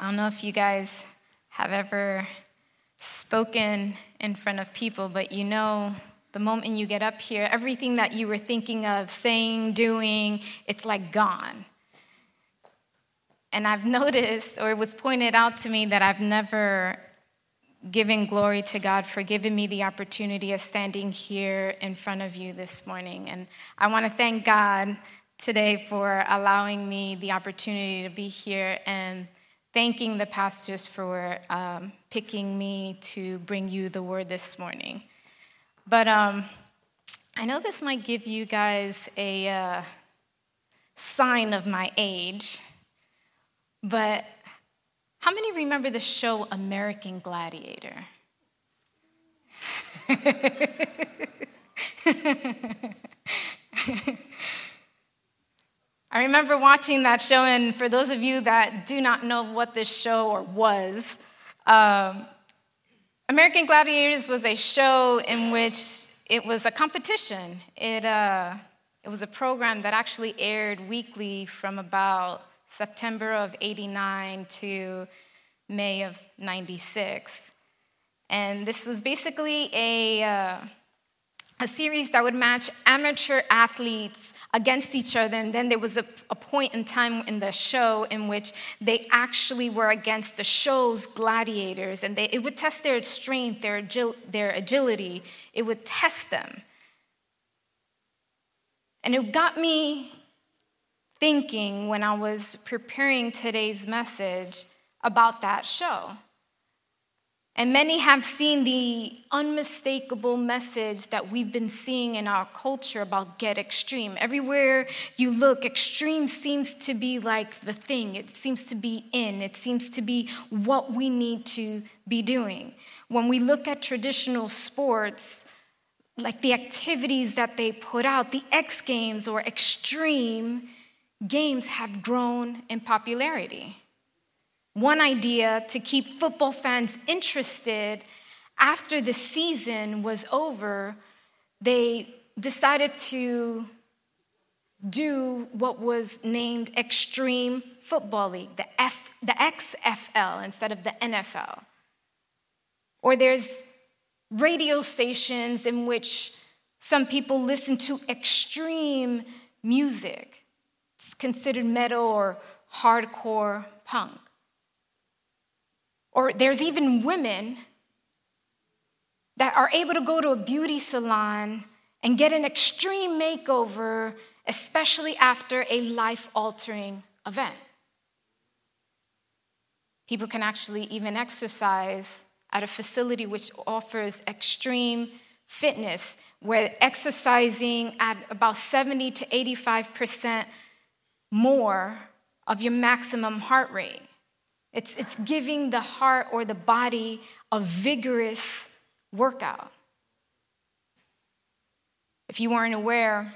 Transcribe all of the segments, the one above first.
I don't know if you guys have ever spoken in front of people, but you know, the moment you get up here, everything that you were thinking of saying, doing, it's like gone. And I've noticed, or it was pointed out to me, that I've never given glory to God for giving me the opportunity of standing here in front of you this morning. And I want to thank God today for allowing me the opportunity to be here and thanking the pastors for um, picking me to bring you the word this morning. But um, I know this might give you guys a uh, sign of my age, but how many remember the show American Gladiator? I remember watching that show, and for those of you that do not know what this show or was, um, American Gladiators was a show in which it was a competition. It, uh, it was a program that actually aired weekly from about September of 89 to May of 96. And this was basically a, uh, a series that would match amateur athletes against each other. And then there was a, a, point in time in the show in which they actually were against the show's gladiators. And they, it would test their strength, their, agil, their agility, it would test them. And it got me thinking when I was preparing today's message about that show. And many have seen the unmistakable message that we've been seeing in our culture about get extreme. Everywhere you look, extreme seems to be like the thing, it seems to be in, it seems to be what we need to be doing. When we look at traditional sports, like the activities that they put out, the X Games or extreme, games have grown in popularity. One idea to keep football fans interested after the season was over, they decided to do what was named Extreme Football League, the, F, the XFL instead of the NFL. Or there's radio stations in which some people listen to extreme music. It's considered metal or hardcore punk. Or there's even women that are able to go to a beauty salon and get an extreme makeover, especially after a life altering event. People can actually even exercise at a facility which offers extreme fitness, where exercising at about 70 to 85% more of your maximum heart rate. It's, it's giving the heart or the body a vigorous workout. If you weren't aware,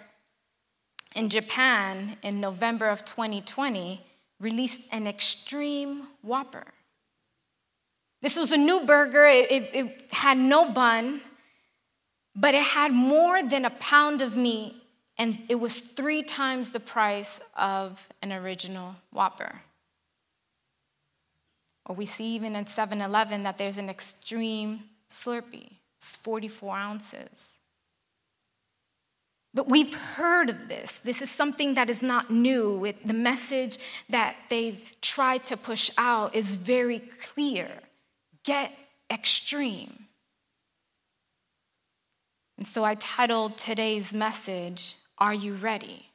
in Japan in November of 2020, released an extreme Whopper. This was a new burger, it, it, it had no bun, but it had more than a pound of meat and it was three times the price of an original Whopper. Or we see even in 7 Eleven that there's an extreme Slurpee, it's 44 ounces. But we've heard of this. This is something that is not new. The message that they've tried to push out is very clear get extreme. And so I titled today's message, are you ready?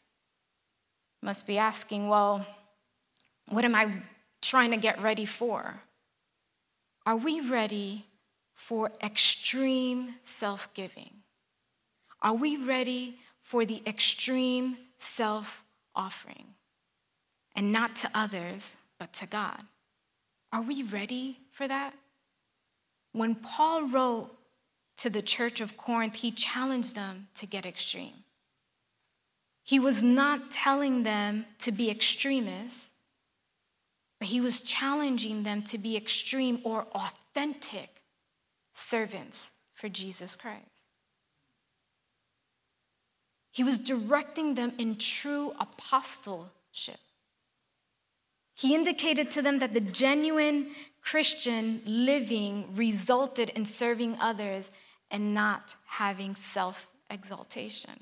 Must be asking, well, what am I trying to get ready for? Are we ready for extreme self giving? Are we ready for the extreme self offering? And not to others, but to God. Are we ready for that? When Paul wrote to the church of Corinth, he challenged them to get extreme. He was not telling them to be extremists, but he was challenging them to be extreme or authentic servants for Jesus Christ. He was directing them in true apostleship. He indicated to them that the genuine Christian living resulted in serving others and not having self exaltation.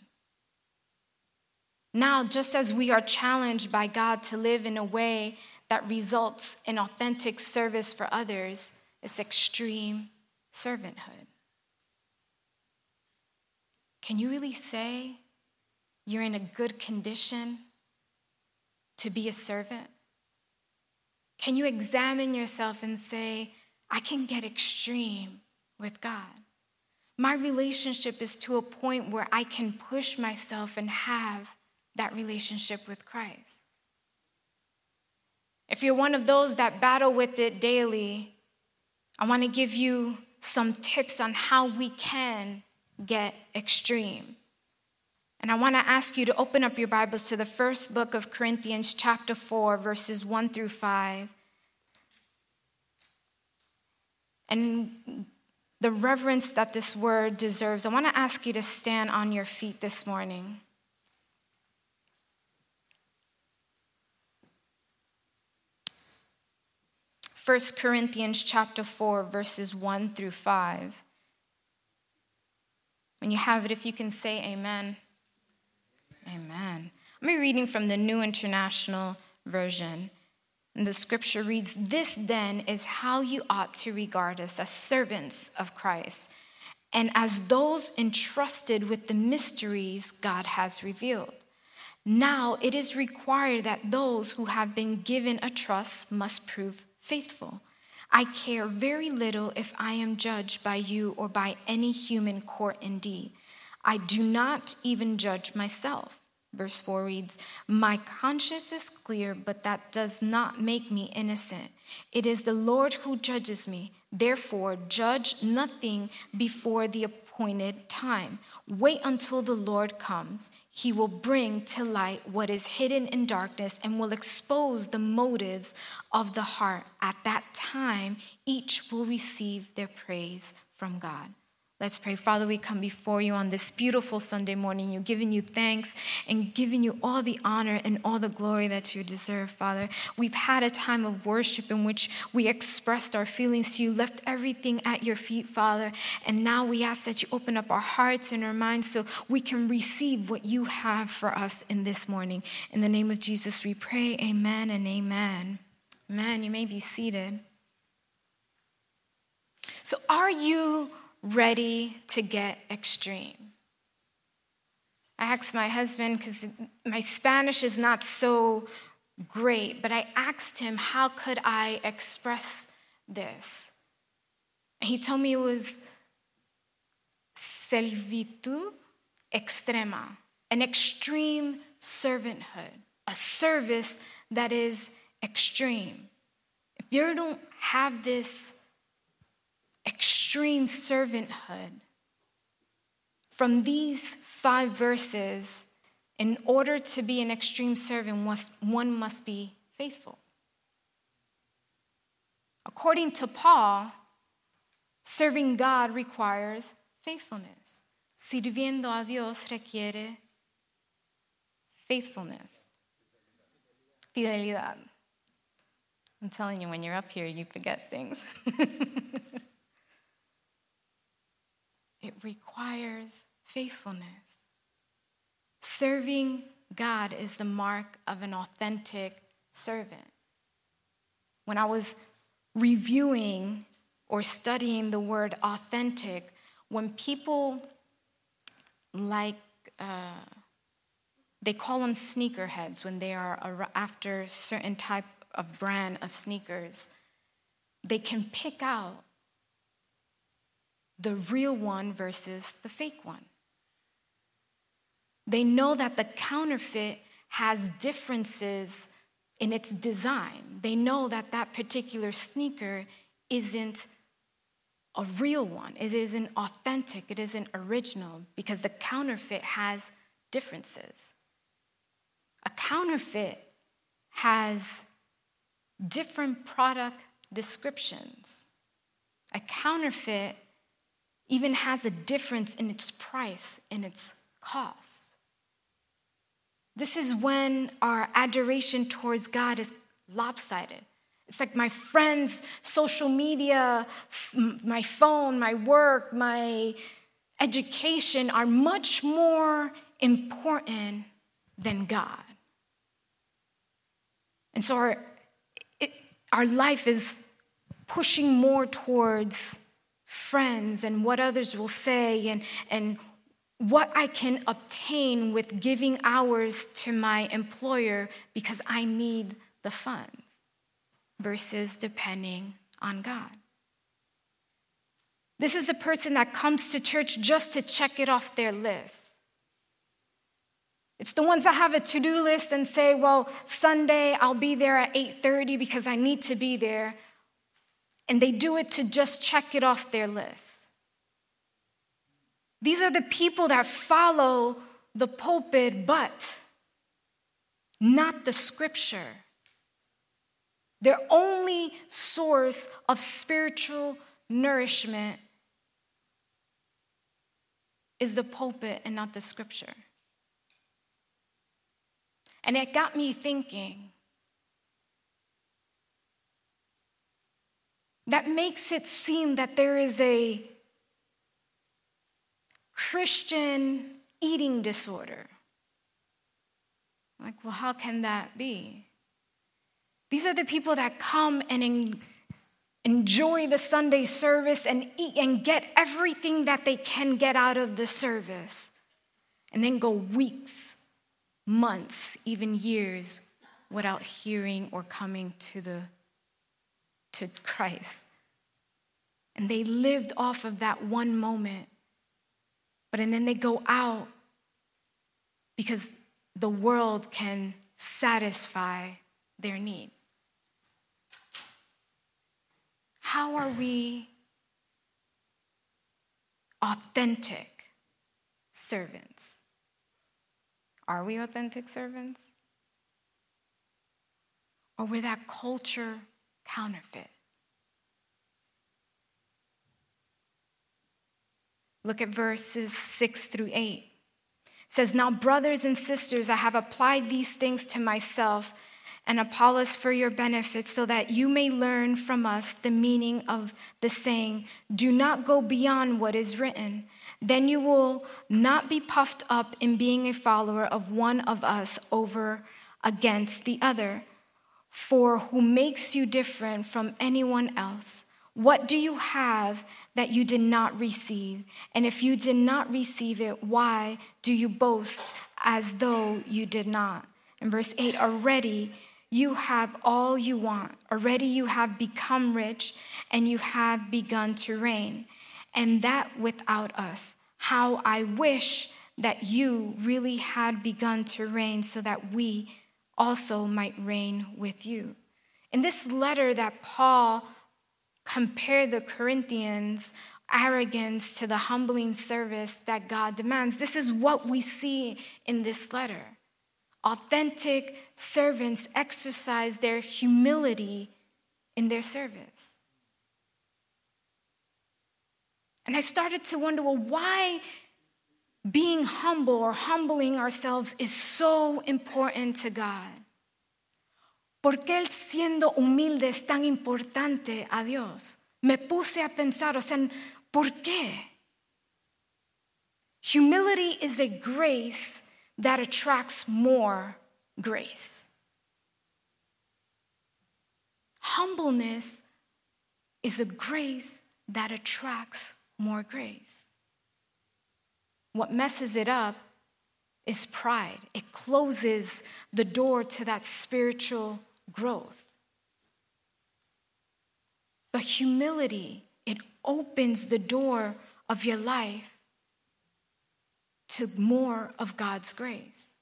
Now, just as we are challenged by God to live in a way that results in authentic service for others, it's extreme servanthood. Can you really say you're in a good condition to be a servant? Can you examine yourself and say, I can get extreme with God? My relationship is to a point where I can push myself and have that relationship with Christ. If you're one of those that battle with it daily, I want to give you some tips on how we can get extreme. And I want to ask you to open up your Bibles to the first book of Corinthians, chapter 4, verses 1 through 5. And the reverence that this word deserves, I want to ask you to stand on your feet this morning. 1 Corinthians chapter 4 verses 1 through 5. When you have it if you can say amen. Amen. I'm reading from the New International Version. And the scripture reads, This then is how you ought to regard us as servants of Christ and as those entrusted with the mysteries God has revealed. Now it is required that those who have been given a trust must prove faithful. I care very little if I am judged by you or by any human court indeed. I do not even judge myself. Verse 4 reads, My conscience is clear, but that does not make me innocent. It is the Lord who judges me. Therefore, judge nothing before the appointed time. Wait until the Lord comes. He will bring to light what is hidden in darkness and will expose the motives of the heart. At that time, each will receive their praise from God. Let's pray. Father, we come before you on this beautiful Sunday morning. You're giving you thanks and giving you all the honor and all the glory that you deserve, Father. We've had a time of worship in which we expressed our feelings to you, left everything at your feet, Father. And now we ask that you open up our hearts and our minds so we can receive what you have for us in this morning. In the name of Jesus, we pray. Amen and amen. Amen. You may be seated. So, are you ready to get extreme. I asked my husband, because my Spanish is not so great, but I asked him, how could I express this? And he told me it was servitud extrema, an extreme servanthood, a service that is extreme. If you don't have this extreme servanthood. From these five verses, in order to be an extreme servant, one must be faithful. According to Paul, serving God requires faithfulness. Sirviendo a Dios requiere faithfulness, fidelidad. I'm telling you, when you're up here, you forget things. It requires faithfulness. Serving God is the mark of an authentic servant. When I was reviewing or studying the word authentic, when people like, uh, they call them sneakerheads when they are after certain type of brand of sneakers, they can pick out the real one versus the fake one. They know that the counterfeit has differences in its design. They know that that particular sneaker isn't a real one, it isn't authentic, it isn't original because the counterfeit has differences. A counterfeit has different product descriptions. A counterfeit even has a difference in its price and its cost. This is when our adoration towards God is lopsided. It's like my friends' social media, my phone, my work, my education are much more important than God. And so our, it, our life is pushing more towards friends and what others will say and, and what I can obtain with giving hours to my employer because I need the funds versus depending on God. This is a person that comes to church just to check it off their list. It's the ones that have a to-do list and say, "Well, Sunday I'll be there at 8:30 because I need to be there." And they do it to just check it off their list. These are the people that follow the pulpit but not the scripture. Their only source of spiritual nourishment is the pulpit and not the scripture. And it got me thinking that makes it seem that there is a Christian eating disorder. Like, well, how can that be? These are the people that come and en- enjoy the Sunday service and eat and get everything that they can get out of the service, and then go weeks, months, even years without hearing or coming to the to Christ. And they lived off of that one moment. But and then they go out because the world can satisfy their need. How are we authentic servants? Are we authentic servants? Or we're that culture counterfeit? Look at verses 6 through 8. It says, Now, brothers and sisters, I have applied these things to myself and Apollos for your benefit, so that you may learn from us the meaning of the saying, Do not go beyond what is written. Then you will not be puffed up in being a follower of one of us over against the other. For who makes you different from anyone else? What do you have that you did not receive? And if you did not receive it, why do you boast as though you did not? In verse 8, already you have all you want. Already you have become rich and you have begun to reign. And that without us. How I wish that you really had begun to reign so that we also might reign with you. In this letter that Paul compared the Corinthians' arrogance to the humbling service that God demands, this is what we see in this letter. Authentic servants exercise their humility in their service. And I started to wonder well, why being humble or humbling ourselves is so important to God. ¿Por qué el siendo humilde es tan importante a Dios? Me puse a pensar, o sea, ¿por qué? Humility is a grace that attracts more grace. Humbleness is a grace that attracts more grace. What messes it up is pride, it closes the door to that spiritual growth. But humility, it opens the door of your life to more of God's grace.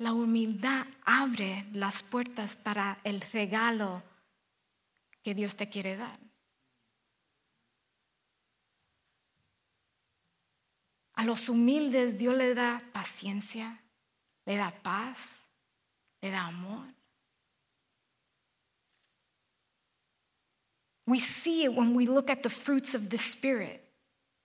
La humildad abre las puertas para el regalo que Dios te quiere dar. A los humildes Dios le da paciencia, le da paz, le da amor. We see it when we look at the fruits of the Spirit.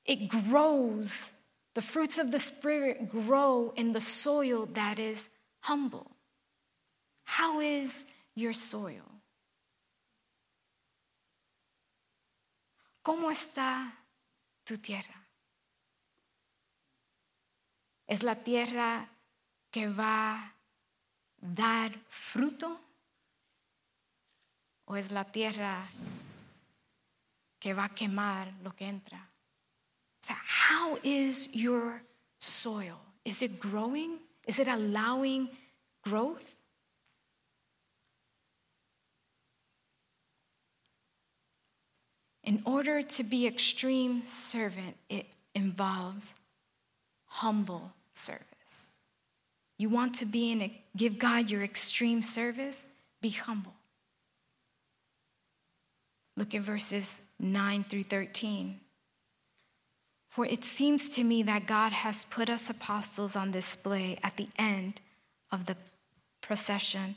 It grows the fruits of the Spirit grow in the soil that is humble. How is your soil? ¿Cómo está tu tierra? ¿Es la tierra que va a dar fruto? ¿O es la tierra que va a quemar lo que entra? So, how is your soil? Is it growing? Is it allowing growth? In order to be extreme servant, it involves humble service. You want to be in a, give God your extreme service? Be humble. Look at verses 9 through 13. For it seems to me that God has put us apostles on display at the end of the procession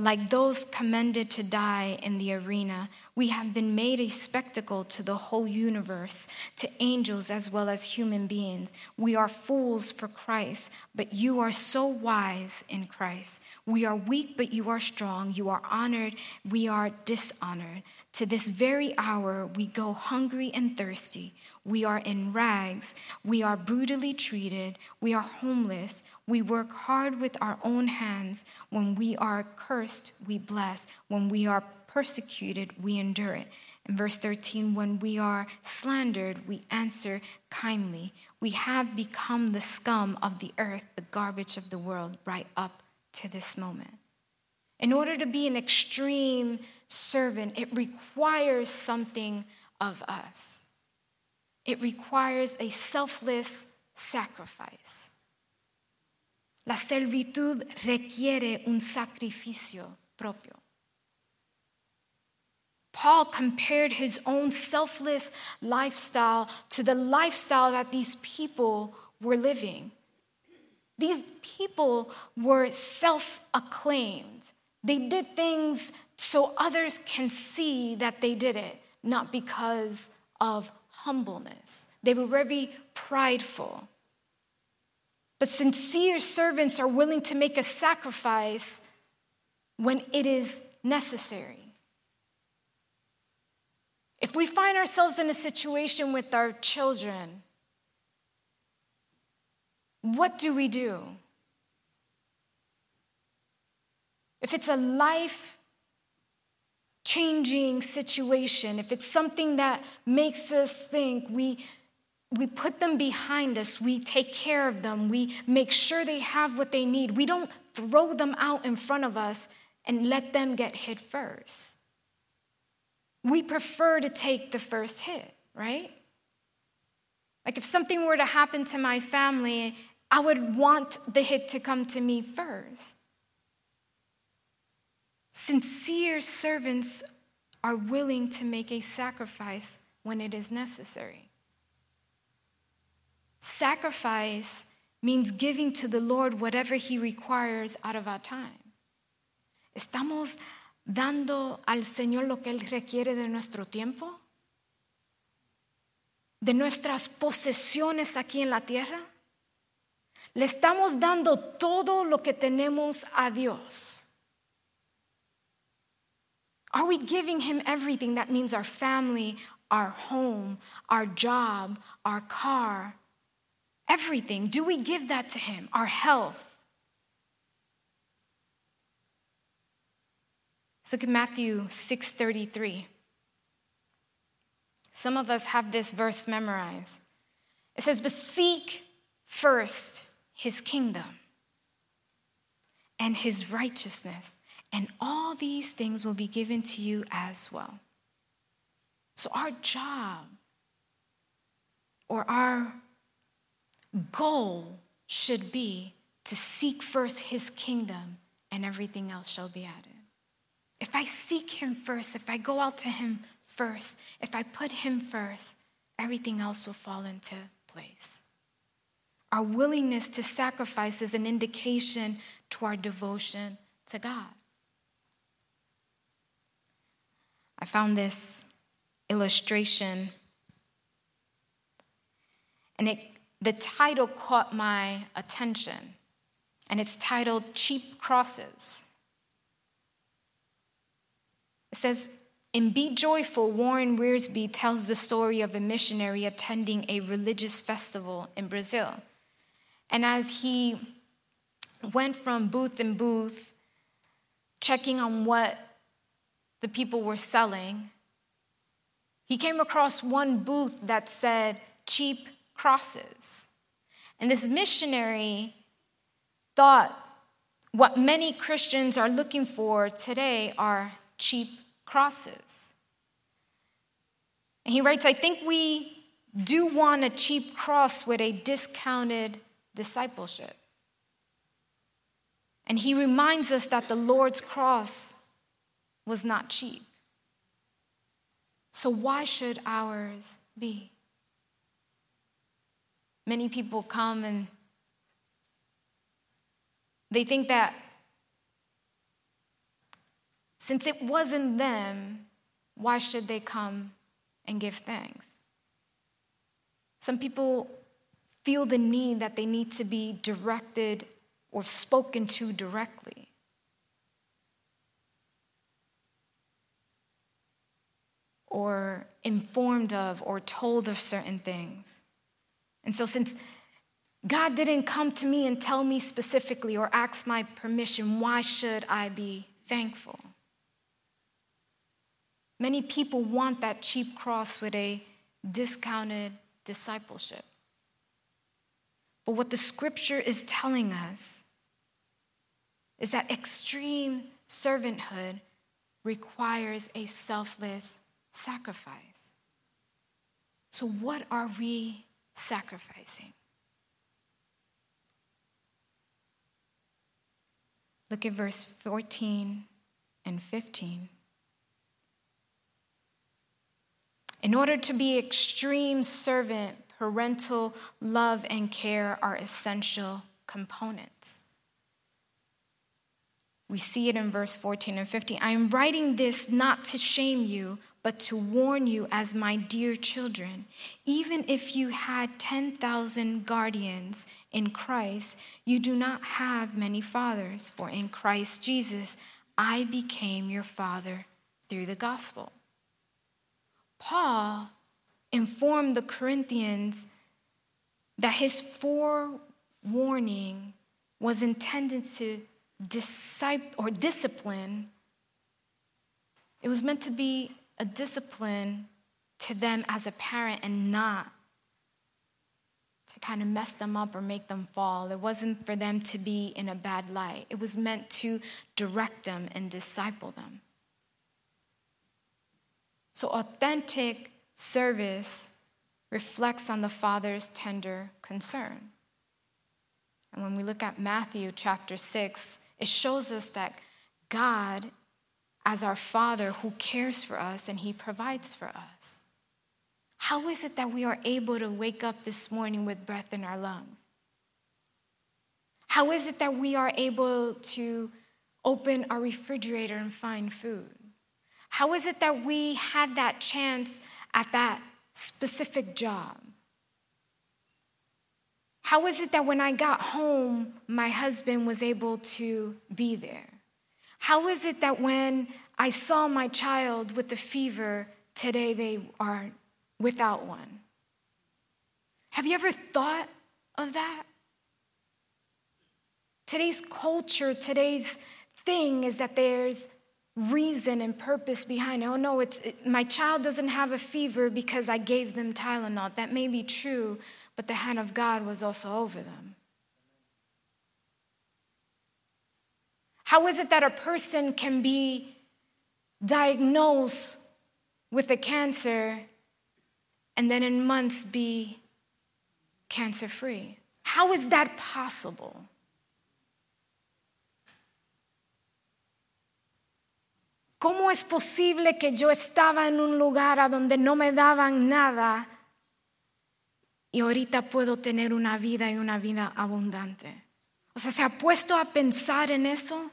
like those commended to die in the arena, we have been made a spectacle to the whole universe, to angels as well as human beings. We are fools for Christ, but you are so wise in Christ. We are weak, but you are strong. You are honored, we are dishonored. To this very hour, we go hungry and thirsty. We are in rags. We are brutally treated. We are homeless. We work hard with our own hands. When we are cursed, we bless. When we are persecuted, we endure it. In verse 13, when we are slandered, we answer kindly. We have become the scum of the earth, the garbage of the world, right up to this moment. In order to be an extreme servant, it requires something of us. It requires a selfless sacrifice. La servitud requiere un sacrificio propio. Paul compared his own selfless lifestyle to the lifestyle that these people were living. These people were self acclaimed. They did things so others can see that they did it, not because of humbleness. They were very prideful. But sincere servants are willing to make a sacrifice when it is necessary. If we find ourselves in a situation with our children, what do we do? If it's a life changing situation, if it's something that makes us think we we put them behind us, we take care of them, we make sure they have what they need. We don't throw them out in front of us and let them get hit first. We prefer to take the first hit, right? Like if something were to happen to my family, I would want the hit to come to me first. Sincere servants are willing to make a sacrifice when it is necessary. Sacrifice means giving to the Lord whatever He requires out of our time. ¿Estamos dando al Señor lo que Él requiere de nuestro tiempo? ¿De nuestras posesiones aquí en la tierra? Le estamos dando todo lo que tenemos a Dios. Are we giving him everything? That means our family, our home, our job, our car, everything. Do we give that to him? Our health. Let's look at Matthew 6:33. Some of us have this verse memorized. It says, But seek first his kingdom and his righteousness, and all these things will be given to you as well. So, our job or our goal should be to seek first his kingdom, and everything else shall be added. If I seek him first, if I go out to him first, if I put him first, everything else will fall into place. Our willingness to sacrifice is an indication to our devotion to God. I found this illustration, and it, the title caught my attention, and it's titled Cheap Crosses. It says, in Be Joyful, Warren Wiersbe tells the story of a missionary attending a religious festival in Brazil. And as he went from booth in booth, checking on what the people were selling, he came across one booth that said cheap crosses. And this missionary thought what many Christians are looking for today are cheap crosses. And he writes, I think we do want a cheap cross with a discounted discipleship. And he reminds us that the Lord's cross was not cheap. So, why should ours be? Many people come and they think that since it wasn't them, why should they come and give thanks? Some people feel the need that they need to be directed or spoken to directly. Or informed of or told of certain things. And so, since God didn't come to me and tell me specifically or ask my permission, why should I be thankful? Many people want that cheap cross with a discounted discipleship. But what the scripture is telling us is that extreme servanthood requires a selfless sacrifice. So, what are we sacrificing? Look at verse 14 and 15. In order to be extreme servant, parental love and care are essential components. We see it in verse 14 and 15. I am writing this not to shame you, but to warn you as my dear children. Even if you had 10,000 guardians in Christ, you do not have many fathers, for in Christ Jesus, I became your father through the gospel. Paul informed the Corinthians that his forewarning was intended to disciple or discipline. It was meant to be a discipline to them as a parent and not to kind of mess them up or make them fall. It wasn't for them to be in a bad light. It was meant to direct them and disciple them. So, authentic service reflects on the Father's tender concern. And when we look at Matthew chapter 6, it shows us that God, as our Father who cares for us and He provides for us. How is it that we are able to wake up this morning with breath in our lungs? How is it that we are able to open our refrigerator and find food? How is it that we had that chance at that specific job? How is it that when I got home, my husband was able to be there? How is it that when I saw my child with the fever, today they are without one? Have you ever thought of that? Today's culture, today's thing is that there's reason and purpose behind it. Oh no, it's it, my child doesn't have a fever because I gave them Tylenol. That may be true, but the hand of God was also over them. How is it that a person can be diagnosed with a cancer and then in months be cancer free? How is that possible? ¿Cómo es posible que yo estaba en un lugar a donde no me daban nada y ahorita puedo tener una vida y una vida abundante? O sea, ¿se ha puesto a pensar en eso?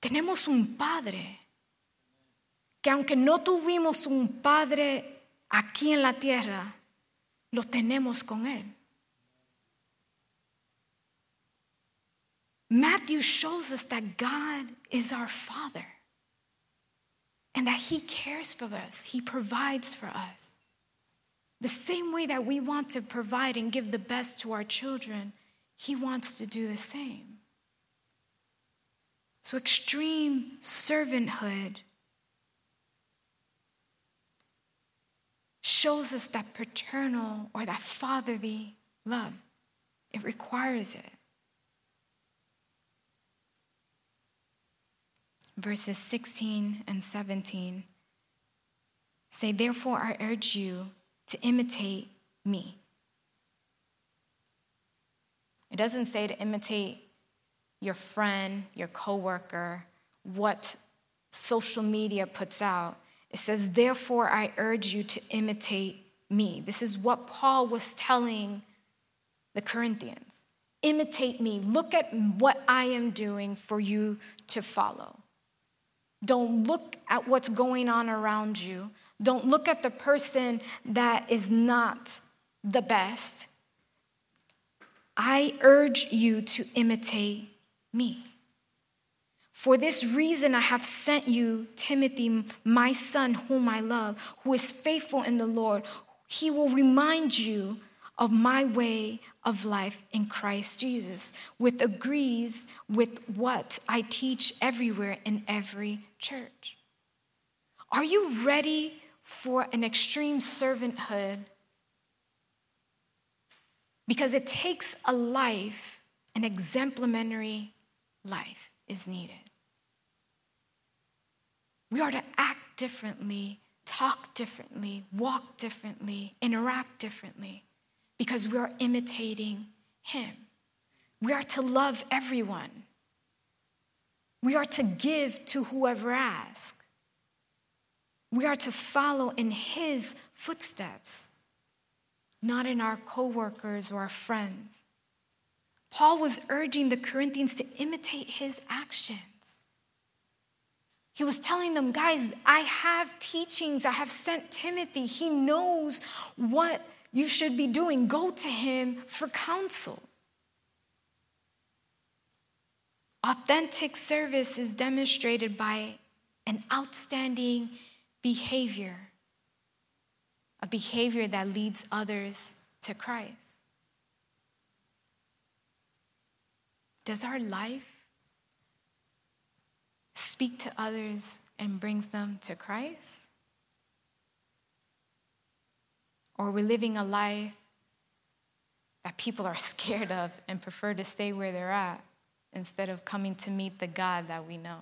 Tenemos un padre que aunque no tuvimos un padre aquí en la tierra, lo tenemos con él. Matthew shows us that God is our Father and that He cares for us, He provides for us. The same way that we want to provide and give the best to our children, He wants to do the same. So, extreme servanthood shows us that paternal or that fatherly love. It requires it. Verses 16 and 17 say, Therefore, I urge you to imitate me. It doesn't say to imitate your friend, your coworker, what social media puts out. It says, Therefore, I urge you to imitate me. This is what Paul was telling the Corinthians. Imitate me. Look at what I am doing for you to follow. Don't look at what's going on around you. Don't look at the person that is not the best. I urge you to imitate me. For this reason, I have sent you Timothy, my son, whom I love, who is faithful in the Lord. He will remind you of my way of life in Christ Jesus, which agrees with what I teach everywhere in every church. Are you ready for an extreme servanthood? Because it takes a life, an exemplary life is needed. We are to act differently, talk differently, walk differently, interact differently because we are imitating Him. We are to love everyone. We are to give to whoever asks. We are to follow in His footsteps, not in our coworkers or our friends. Paul was urging the Corinthians to imitate his actions. He was telling them, guys, I have teachings. I have sent Timothy. He knows what you should be doing. Go to him for counsel. Authentic service is demonstrated by an outstanding behavior, a behavior that leads others to Christ. Does our life speak to others and brings them to Christ? Or we're we living a life that people are scared of and prefer to stay where they're at instead of coming to meet the God that we know?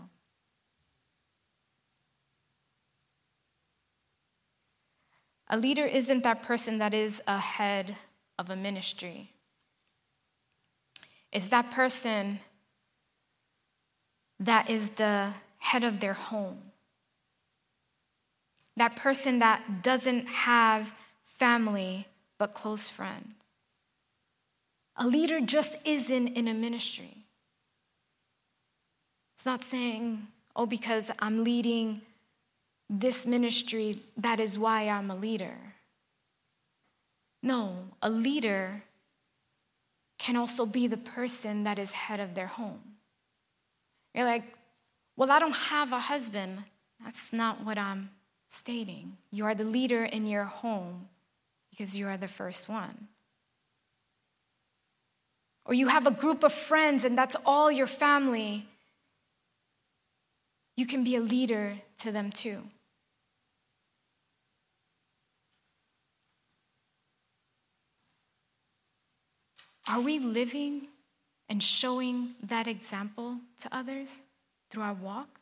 A leader isn't that person that is ahead of a ministry. It's that person that is the head of their home. That person that doesn't have family but close friends. A leader just isn't in a ministry. It's not saying, oh, because I'm leading this ministry, that is why I'm a leader. No, a leader can also be the person that is head of their home. You're like, well, I don't have a husband. That's not what I'm stating. You are the leader in your home because you are the first one. Or you have a group of friends and that's all your family. You can be a leader to them too. Are we living and showing that example to others through our walk?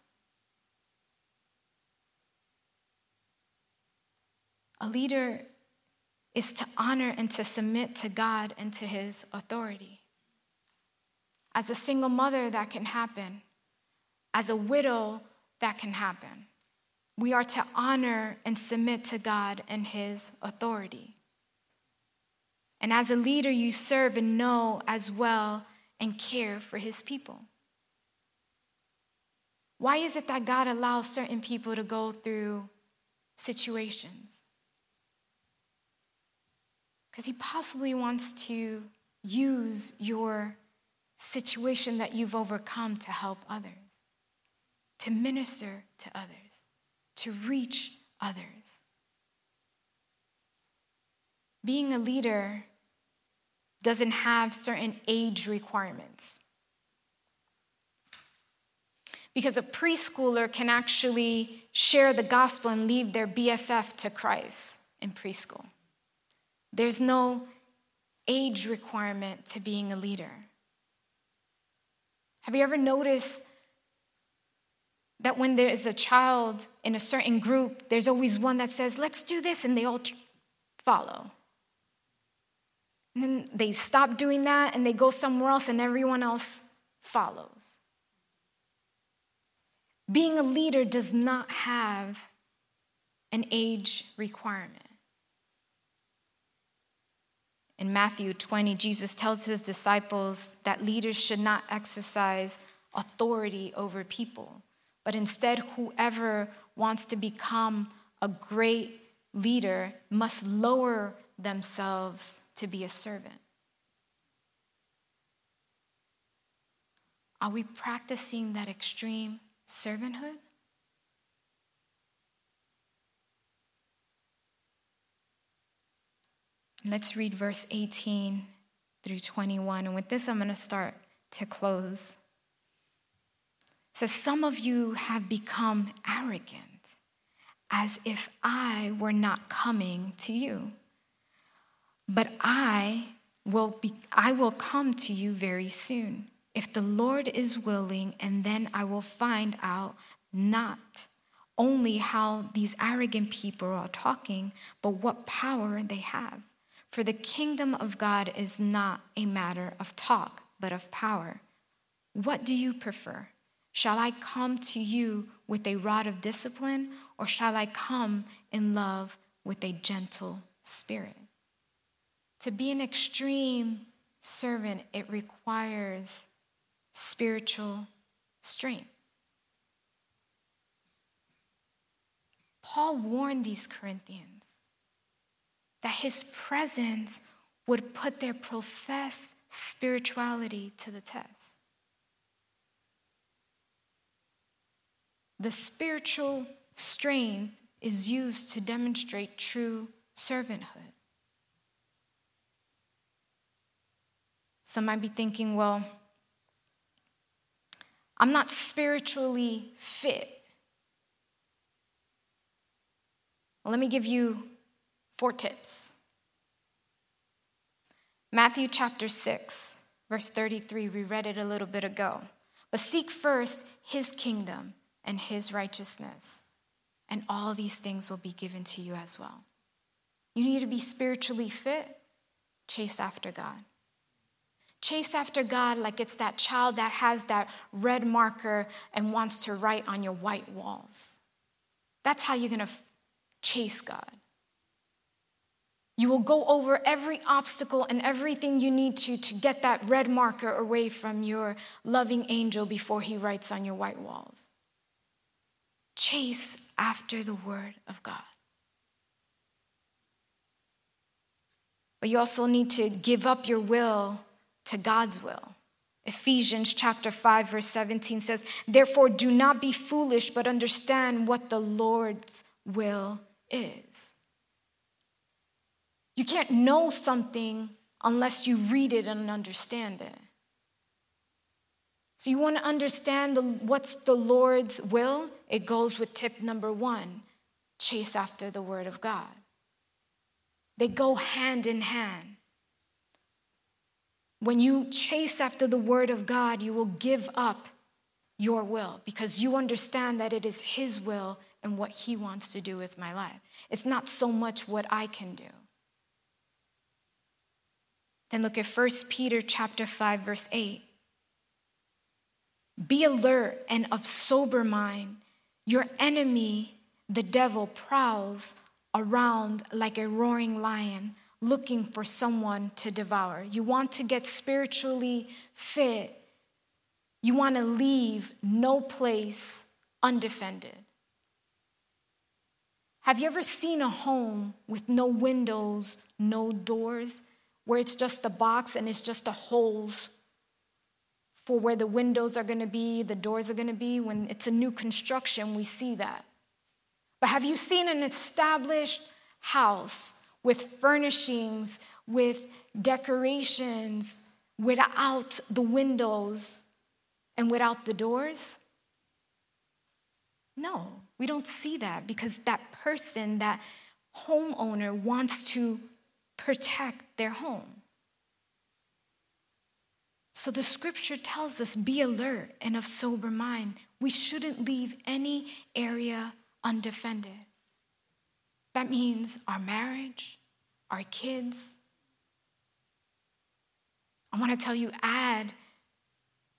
A leader is to honor and to submit to God and to his authority. As a single mother, that can happen. As a widow, that can happen. We are to honor and submit to God and his authority. And as a leader, you serve and know as well and care for his people. Why is it that God allows certain people to go through situations? Because he possibly wants to use your situation that you've overcome to help others, to minister to others, to reach others. Being a leader doesn't have certain age requirements. Because a preschooler can actually share the gospel and leave their BFF to Christ in preschool. There's no age requirement to being a leader. Have you ever noticed that when there is a child in a certain group, there's always one that says, Let's do this, and they all follow? And then they stop doing that and they go somewhere else, and everyone else follows. Being a leader does not have an age requirement. In Matthew 20, Jesus tells his disciples that leaders should not exercise authority over people, but instead, whoever wants to become a great leader must lower themselves to be a servant. Are we practicing that extreme servanthood? Let's read verse 18 through 21. And with this, I'm going to start to close. It says, Some of you have become arrogant, as if I were not coming to you. But I will, be, I will come to you very soon, if the Lord is willing, and then I will find out not only how these arrogant people are talking, but what power they have. For the kingdom of God is not a matter of talk, but of power. What do you prefer? Shall I come to you with a rod of discipline, or shall I come in love with a gentle spirit? To be an extreme servant, it requires spiritual strength. Paul warned these Corinthians that his presence would put their professed spirituality to the test. The spiritual strength is used to demonstrate true servanthood. Some might be thinking, well, I'm not spiritually fit. Well, let me give you four tips. Matthew chapter 6, verse 33, we read it a little bit ago. But seek first his kingdom and his righteousness, and all these things will be given to you as well. You need to be spiritually fit, chase after God. Chase after God like it's that child that has that red marker and wants to write on your white walls. That's how you're going to f- chase God. You will go over every obstacle and everything you need to to get that red marker away from your loving angel before he writes on your white walls. Chase after the word of God. But you also need to give up your will to God's will. Ephesians chapter 5 verse 17 says, "Therefore do not be foolish, but understand what the Lord's will is." You can't know something unless you read it and understand it. So you want to understand the, what's the Lord's will? It goes with tip number 1, chase after the word of God. They go hand in hand. When you chase after the word of God, you will give up your will because you understand that it is His will and what He wants to do with my life. It's not so much what I can do. Then look at 1 Peter chapter 5 verse 8. Be alert and of sober mind. Your enemy, the devil, prowls around like a roaring lion looking for someone to devour. You want to get spiritually fit. You want to leave no place undefended. Have you ever seen a home with no windows, no doors, where it's just a box and it's just the holes for where the windows are going to be, the doors are going to be. When it's a new construction, we see that. But have you seen an established house with furnishings, with decorations, without the windows and without the doors? No, we don't see that because that person, that homeowner, wants to protect their home. So the scripture tells us be alert and of sober mind. We shouldn't leave any area undefended. That means our marriage, our kids. I want to tell you add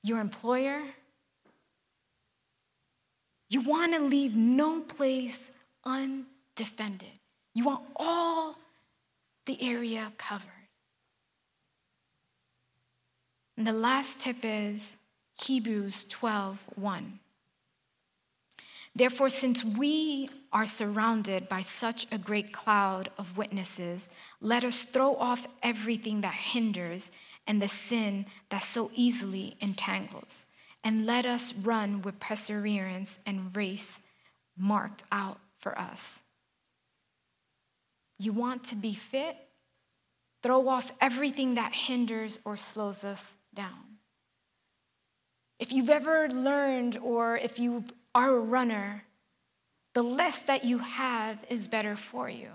your employer. You want to leave no place undefended. You want all the area covered. And the last tip is Hebrews 12 1. Therefore, since we are surrounded by such a great cloud of witnesses, let us throw off everything that hinders and the sin that so easily entangles, and let us run with perseverance and race marked out for us. You want to be fit? Throw off everything that hinders or slows us down. If you've ever learned or if you are a runner, the less that you have is better for you.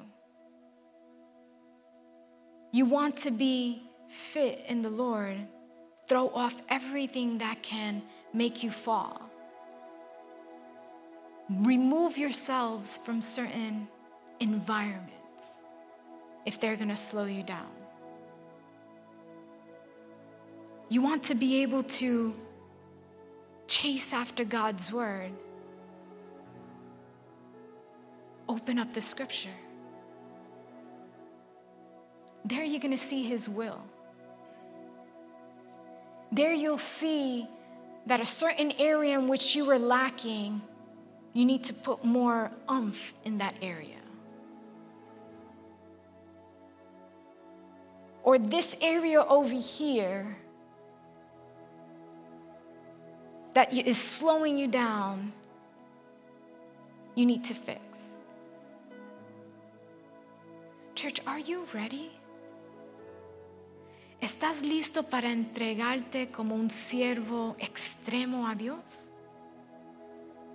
You want to be fit in the Lord, throw off everything that can make you fall. Remove yourselves from certain environments if they're going to slow you down. You want to be able to chase after God's word. Open up the scripture. There you're going to see his will. There you'll see that a certain area in which you were lacking, you need to put more umph in that area. Or this area over here that is slowing you down, you need to fix. Church? ¿Estás listo para entregarte como un siervo extremo a Dios?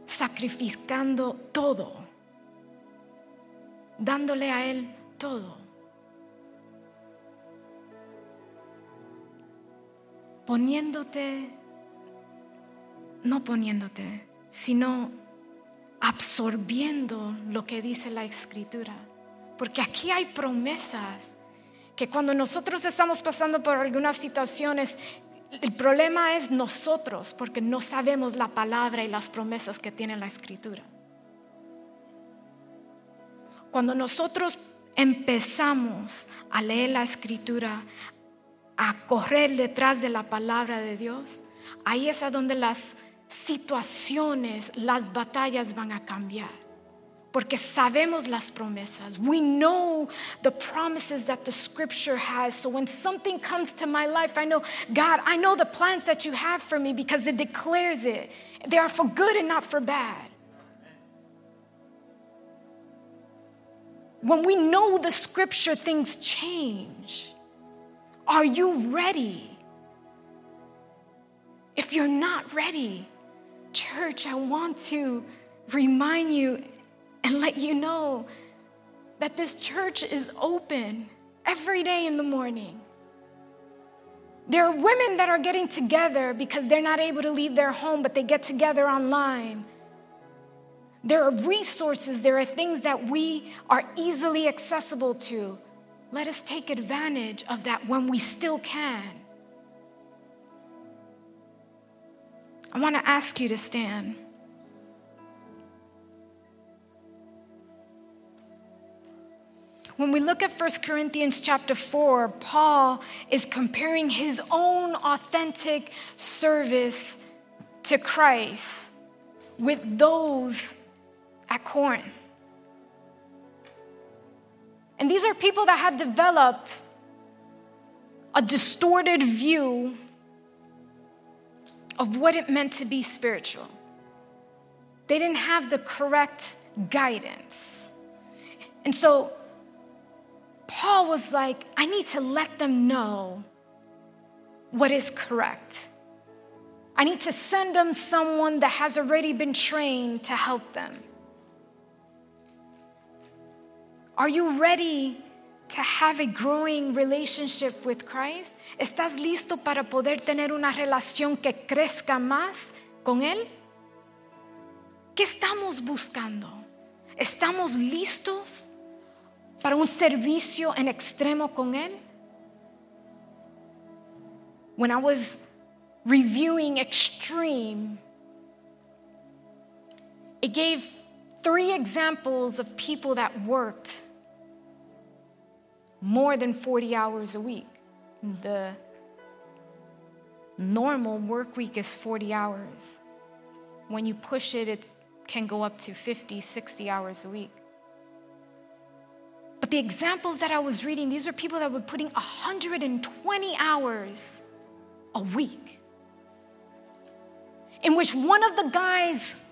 Sacrificando todo, dándole a Él todo. Poniéndote no poniéndote, sino absorbiendo lo que dice la escritura. Porque aquí hay promesas que cuando nosotros estamos pasando por algunas situaciones, el problema es nosotros, porque no sabemos la palabra y las promesas que tiene la escritura. Cuando nosotros empezamos a leer la escritura, a correr detrás de la palabra de Dios, ahí es a donde las situaciones, las batallas van a cambiar. Porque sabemos las promesas. We know the promises that the scripture has. So when something comes to my life, I know, God, I know the plans that you have for me because it declares it. They are for good and not for bad. When we know the scripture, things change. Are you ready? If you're not ready, Church, I want to remind you and let you know that this church is open every day in the morning. There are women that are getting together because they're not able to leave their home, but they get together online. There are resources, there are things that we are easily accessible to. Let us take advantage of that when we still can. I want to ask you to stand. When we look at 1 Corinthians chapter 4, Paul is comparing his own authentic service to Christ with those at Corinth. And these are people that had developed a distorted view of what it meant to be spiritual. They didn't have the correct guidance. And so Paul was like, I need to let them know what is correct. I need to send them someone that has already been trained to help them. Are you ready to have a growing relationship with Christ? ¿Estás listo para poder tener una relación que crezca más con Él? ¿Qué estamos buscando? ¿Estamos listos para un servicio en extremo con Él? When I was reviewing Extreme, it gave three examples of people that worked more than 40 hours a week. The normal work week is 40 hours. When you push it, it can go up to 50, 60 hours a week. But the examples that I was reading, these were people that were putting 120 hours a week. In which one of the guys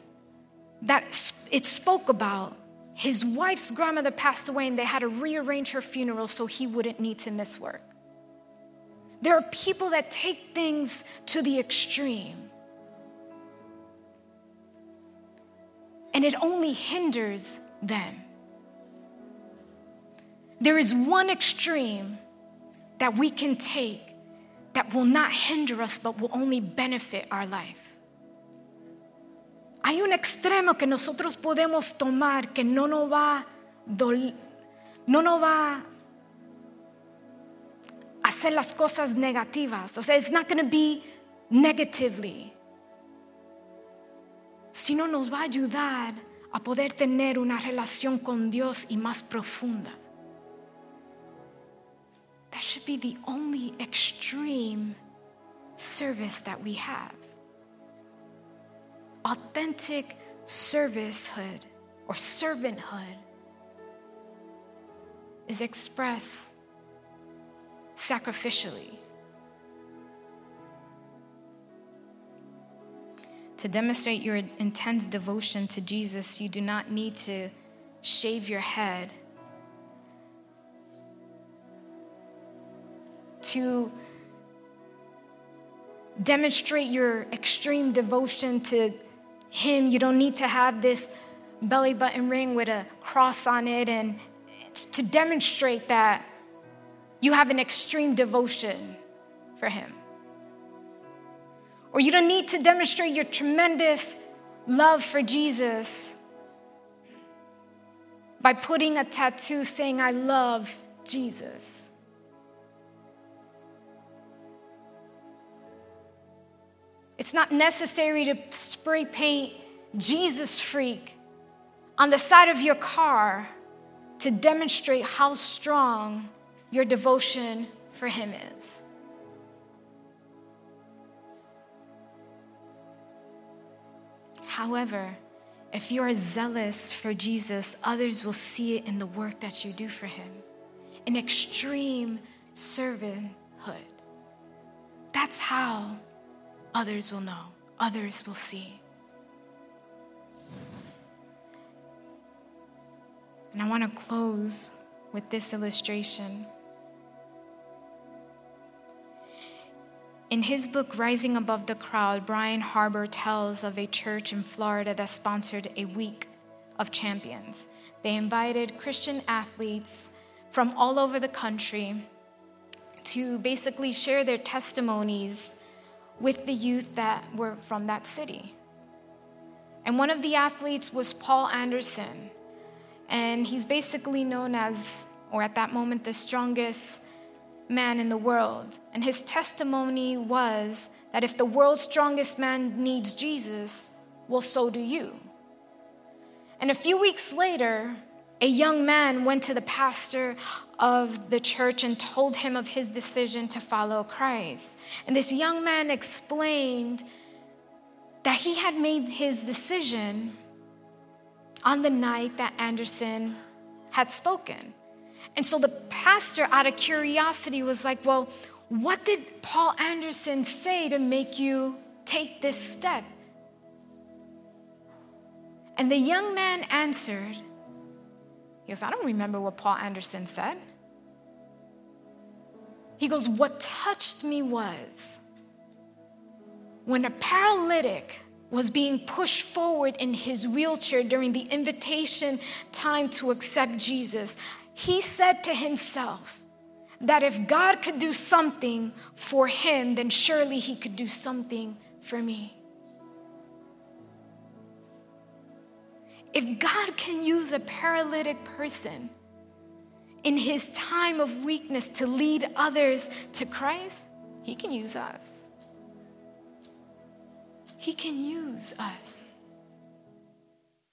that it spoke about, his wife's grandmother passed away and they had to rearrange her funeral so he wouldn't need to miss work. There are people that take things to the extreme. and it only hinders them. There is one extreme that we can take that will not hinder us, but will only benefit our life. Hay un extremo que nosotros podemos tomar que no nos va, no nos va hacer las cosas negativas. O sea, it's not going to be negatively sino nos va a ayudar a poder tener una relación con Dios y más profunda. That should be the only extreme service that we have. Authentic servicehood or servanthood is expressed sacrificially. To demonstrate your intense devotion to Jesus, you do not need to shave your head. To demonstrate your extreme devotion to Him, you don't need to have this belly button ring with a cross on it. And to demonstrate that you have an extreme devotion for Him. Or you don't need to demonstrate your tremendous love for Jesus by putting a tattoo saying, I love Jesus. It's not necessary to spray paint Jesus freak on the side of your car to demonstrate how strong your devotion for Him is. However, if you are zealous for Jesus, others will see it in the work that you do for Him. In extreme servanthood. That's how others will know, others will see. And I want to close with this illustration. In his book, Rising Above the Crowd, Brian Harbour tells of a church in Florida that sponsored a week of champions. They invited Christian athletes from all over the country to basically share their testimonies with the youth that were from that city. And one of the athletes was Paul Anderson. And he's basically known as, or at that moment, the strongest man in the world. And his testimony was that if the world's strongest man needs Jesus, well, so do you. And a few weeks later, a young man went to the pastor of the church and told him of his decision to follow Christ. And this young man explained that he had made his decision on the night that Anderson had spoken. And so the pastor, out of curiosity, was like, Well, what did Paul Anderson say to make you take this step? And the young man answered, He goes, I don't remember what Paul Anderson said. He goes, What touched me was when a paralytic was being pushed forward in his wheelchair during the invitation time to accept Jesus, he said to himself that if God could do something for him, then surely he could do something for me. If God can use a paralytic person in his time of weakness to lead others to Christ, he can use us. He can use us.